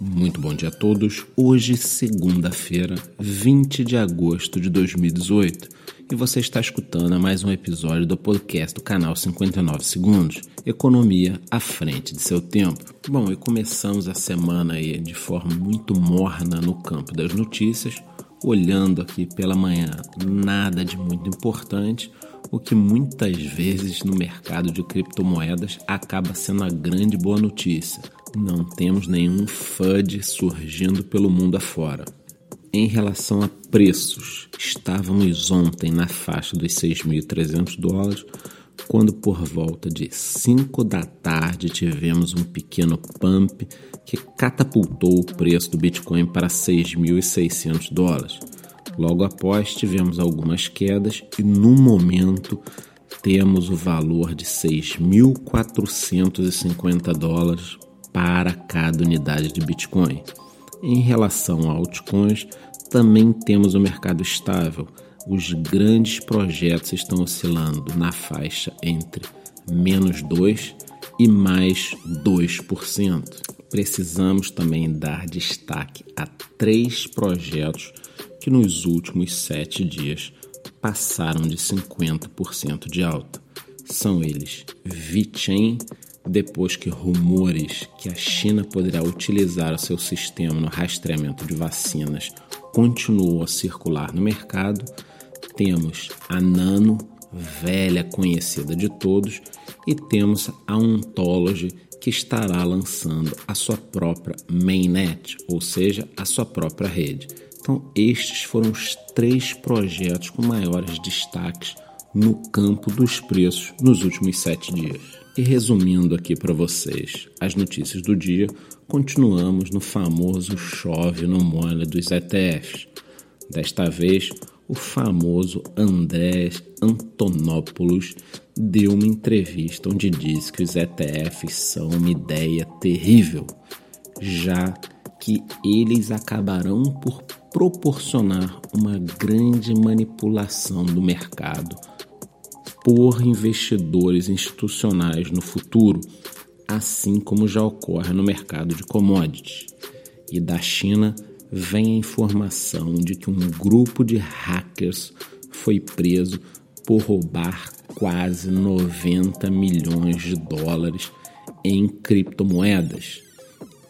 Muito bom dia a todos. Hoje, segunda-feira, 20 de agosto de 2018, e você está escutando mais um episódio do podcast do canal 59 Segundos, Economia à frente de seu tempo. Bom, e começamos a semana aí de forma muito morna no campo das notícias, olhando aqui pela manhã, nada de muito importante, o que muitas vezes no mercado de criptomoedas acaba sendo a grande boa notícia não temos nenhum FUD surgindo pelo mundo afora. Em relação a preços, estávamos ontem na faixa dos 6.300 dólares, quando por volta de 5 da tarde tivemos um pequeno pump que catapultou o preço do Bitcoin para 6.600 dólares. Logo após, tivemos algumas quedas e no momento temos o valor de 6.450 dólares para cada unidade de Bitcoin. Em relação a altcoins, também temos um mercado estável. Os grandes projetos estão oscilando na faixa entre menos 2% e mais 2%. Precisamos também dar destaque a três projetos que nos últimos sete dias passaram de 50% de alta. São eles VeChain, depois que rumores que a China poderá utilizar o seu sistema no rastreamento de vacinas continuou a circular no mercado, temos a Nano, velha conhecida de todos, e temos a Ontology, que estará lançando a sua própria mainnet, ou seja, a sua própria rede. Então, estes foram os três projetos com maiores destaques no campo dos preços nos últimos sete dias. E resumindo aqui para vocês as notícias do dia, continuamos no famoso chove no molho dos ETFs. Desta vez, o famoso André Antonopoulos deu uma entrevista onde diz que os ETFs são uma ideia terrível, já que eles acabarão por proporcionar uma grande manipulação do mercado por investidores institucionais no futuro, assim como já ocorre no mercado de commodities. E da China vem a informação de que um grupo de hackers foi preso por roubar quase 90 milhões de dólares em criptomoedas.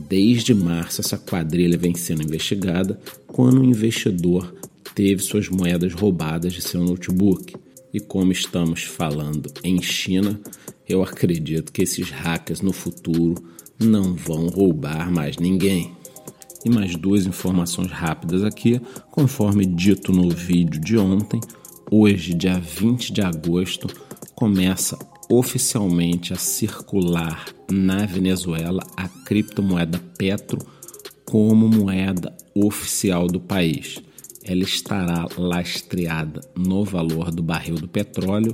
Desde março, essa quadrilha vem sendo investigada quando um investidor teve suas moedas roubadas de seu notebook. E como estamos falando em China, eu acredito que esses hackers no futuro não vão roubar mais ninguém. E mais duas informações rápidas aqui, conforme dito no vídeo de ontem, hoje, dia 20 de agosto, começa oficialmente a circular na Venezuela a criptomoeda Petro como moeda oficial do país ela estará lastreada no valor do barril do petróleo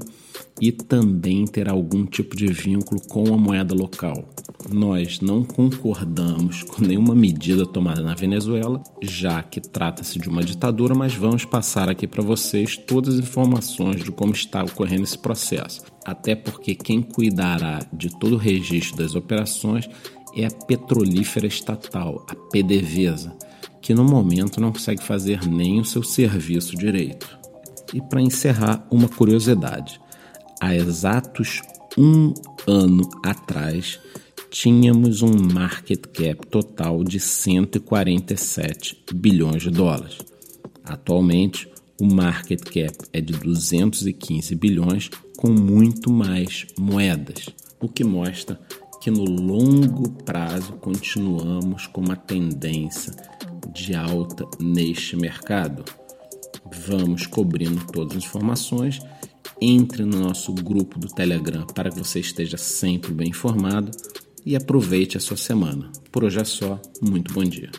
e também terá algum tipo de vínculo com a moeda local. Nós não concordamos com nenhuma medida tomada na Venezuela, já que trata-se de uma ditadura, mas vamos passar aqui para vocês todas as informações de como está ocorrendo esse processo. Até porque quem cuidará de todo o registro das operações é a petrolífera estatal, a PDVSA que no momento não consegue fazer nem o seu serviço direito. E para encerrar, uma curiosidade: há exatos um ano atrás, tínhamos um market cap total de 147 bilhões de dólares. Atualmente, o market cap é de 215 bilhões, com muito mais moedas, o que mostra que no longo prazo continuamos com uma tendência de alta neste mercado. Vamos cobrindo todas as informações. Entre no nosso grupo do Telegram para que você esteja sempre bem informado e aproveite a sua semana. Por hoje é só, muito bom dia.